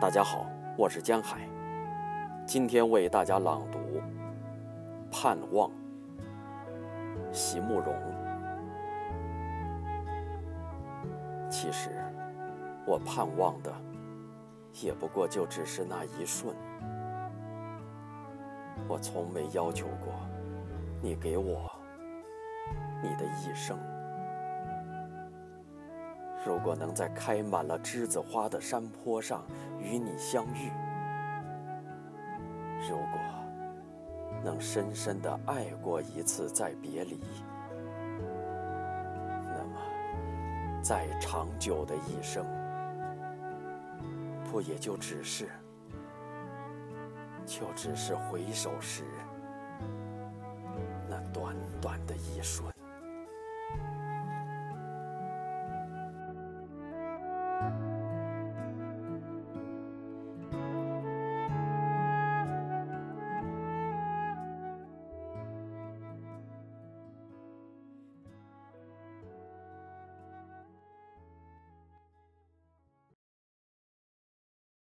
大家好，我是江海，今天为大家朗读《盼望》，席慕容。其实，我盼望的，也不过就只是那一瞬。我从没要求过你给我你的一生。如果能在开满了栀子花的山坡上与你相遇，如果能深深的爱过一次再别离，那么再长久的一生，不也就只是，就只是回首时那短短的一瞬。